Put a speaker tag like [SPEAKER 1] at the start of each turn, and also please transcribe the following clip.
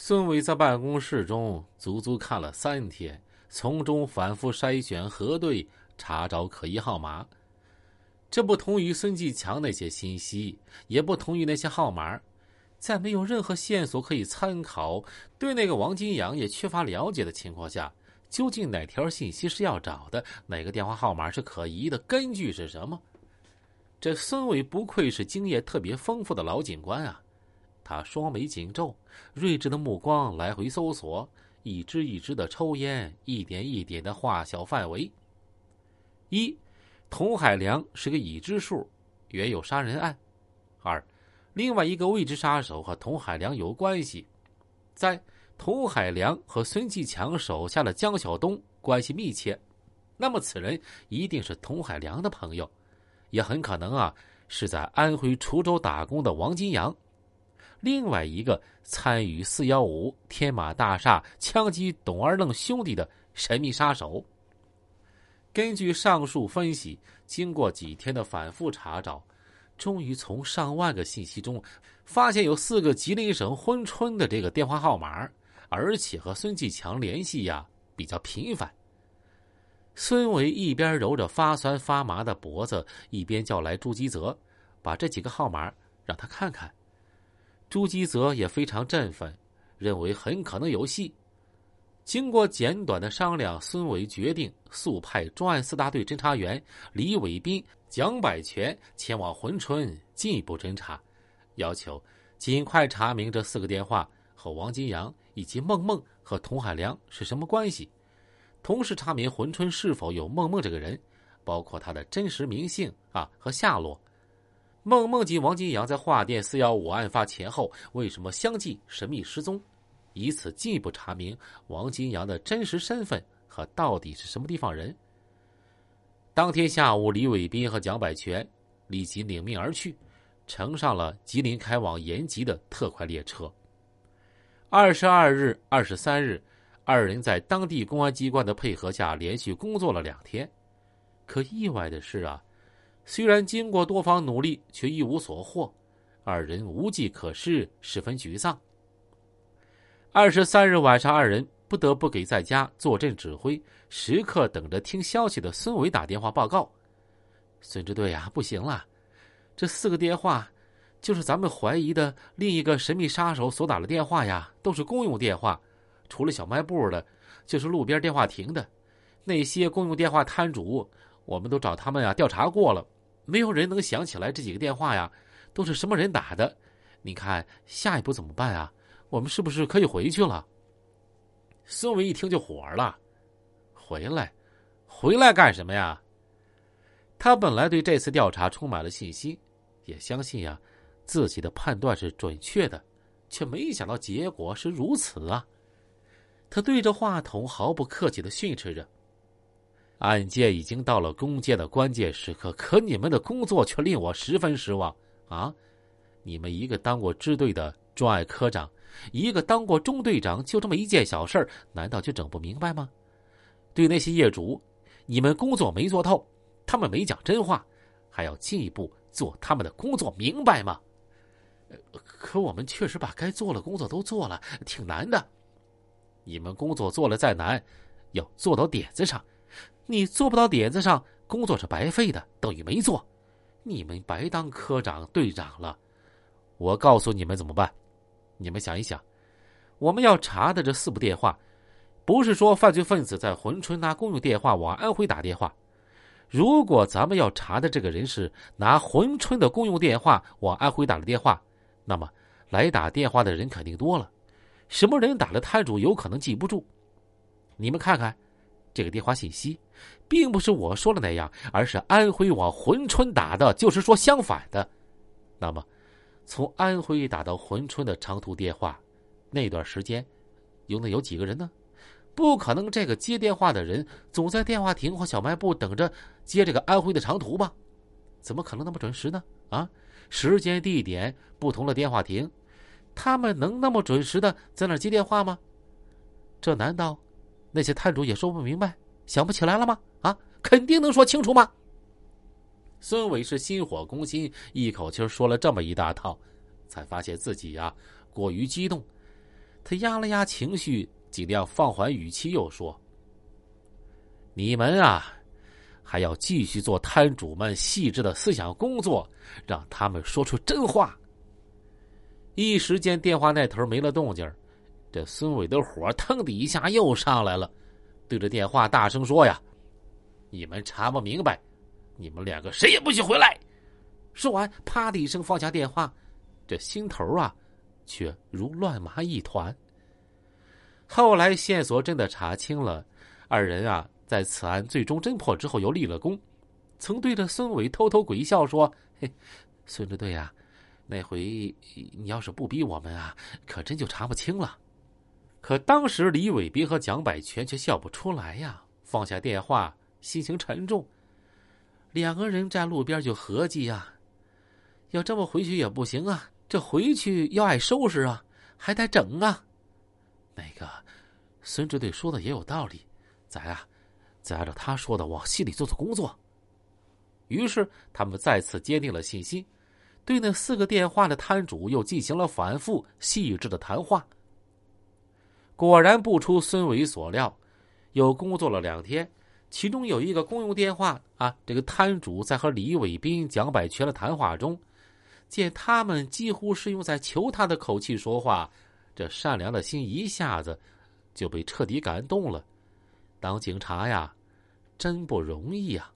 [SPEAKER 1] 孙伟在办公室中足足看了三天，从中反复筛选、核对、查找可疑号码。这不同于孙继强那些信息，也不同于那些号码。在没有任何线索可以参考，对那个王金阳也缺乏了解的情况下，究竟哪条信息是要找的？哪个电话号码是可疑的？根据是什么？这孙伟不愧是经验特别丰富的老警官啊！他双眉紧皱，睿智的目光来回搜索，一支一支的抽烟，一点一点的画小范围。一，童海良是个已知数，原有杀人案。二。另外一个未知杀手和童海良有关系，在童海良和孙继强手下的江晓东关系密切，那么此人一定是童海良的朋友，也很可能啊是在安徽滁州打工的王金阳。另外一个参与四幺五天马大厦枪击董二愣兄弟的神秘杀手。根据上述分析，经过几天的反复查找。终于从上万个信息中，发现有四个吉林省珲春的这个电话号码，而且和孙继强联系呀比较频繁。孙伟一边揉着发酸发麻的脖子，一边叫来朱基泽，把这几个号码让他看看。朱基泽也非常振奋，认为很可能有戏。经过简短的商量，孙伟决定速派专案四大队侦查员李伟斌。蒋百全前往珲春进一步侦查，要求尽快查明这四个电话和王金阳以及孟孟和童海良是什么关系，同时查明珲春是否有孟孟这个人，包括他的真实名姓啊和下落。孟孟及王金阳在华电四幺五案发前后为什么相继神秘失踪，以此进一步查明王金阳的真实身份和到底是什么地方人。当天下午，李伟斌和蒋百全立即领命而去，乘上了吉林开往延吉的特快列车。二十二日、二十三日，二人在当地公安机关的配合下连续工作了两天。可意外的是啊，虽然经过多方努力，却一无所获，二人无计可施，十分沮丧。二十三日晚上，二人。不得不给在家坐镇指挥、时刻等着听消息的孙伟打电话报告：“孙支队呀，不行了，这四个电话就是咱们怀疑的另一个神秘杀手所打的电话呀，都是公用电话，除了小卖部的，就是路边电话亭的。那些公用电话摊主，我们都找他们呀调查过了，没有人能想起来这几个电话呀都是什么人打的。你看下一步怎么办啊？我们是不是可以回去了？”孙伟一听就火了，回来，回来干什么呀？他本来对这次调查充满了信心，也相信呀自己的判断是准确的，却没想到结果是如此啊！他对着话筒毫不客气的训斥着：“案件已经到了攻坚的关键时刻，可你们的工作却令我十分失望啊！你们一个当过支队的专案科长。”一个当过中队长，就这么一件小事难道就整不明白吗？对那些业主，你们工作没做透，他们没讲真话，还要进一步做他们的工作，明白吗？可我们确实把该做的工作都做了，挺难的。你们工作做了再难，要做到点子上。你做不到点子上，工作是白费的，等于没做。你们白当科长、队长了。我告诉你们怎么办。你们想一想，我们要查的这四部电话，不是说犯罪分子在珲春拿公用电话往安徽打电话。如果咱们要查的这个人是拿珲春的公用电话往安徽打的电话，那么来打电话的人肯定多了。什么人打了，摊主有可能记不住。你们看看，这个电话信息，并不是我说的那样，而是安徽往珲春打的，就是说相反的。那么。从安徽打到珲春的长途电话，那段时间，又能有几个人呢？不可能，这个接电话的人总在电话亭或小卖部等着接这个安徽的长途吧？怎么可能那么准时呢？啊，时间地点不同的电话亭，他们能那么准时的在那接电话吗？这难道那些摊主也说不明白、想不起来了吗？啊，肯定能说清楚吗？孙伟是心火攻心，一口气说了这么一大套，才发现自己呀过于激动。他压了压情绪，尽量放缓语气，又说：“你们啊，还要继续做摊主们细致的思想工作，让他们说出真话。”一时间，电话那头没了动静这孙伟的火腾的一下又上来了，对着电话大声说：“呀，你们查不明白，你们两个谁也不许回来！”说完，啪的一声放下电话，这心头啊，却如乱麻一团。后来线索真的查清了，二人啊，在此案最终侦破之后又立了功，曾对着孙伟偷偷鬼笑说：“嘿，孙支队啊，那回你要是不逼我们啊，可真就查不清了。”可当时李伟斌和蒋百全却笑不出来呀，放下电话，心情沉重。两个人站路边就合计呀，要这么回去也不行啊，这回去要挨收拾啊，还得整啊。那个孙支队说的也有道理，咱啊，再按照他说的往心里做做工作。于是他们再次坚定了信心，对那四个电话的摊主又进行了反复细致的谈话。果然不出孙伟所料，又工作了两天，其中有一个公用电话啊，这个摊主在和李伟斌、蒋百全的谈话中，见他们几乎是用在求他的口气说话，这善良的心一下子就被彻底感动了。当警察呀，真不容易呀。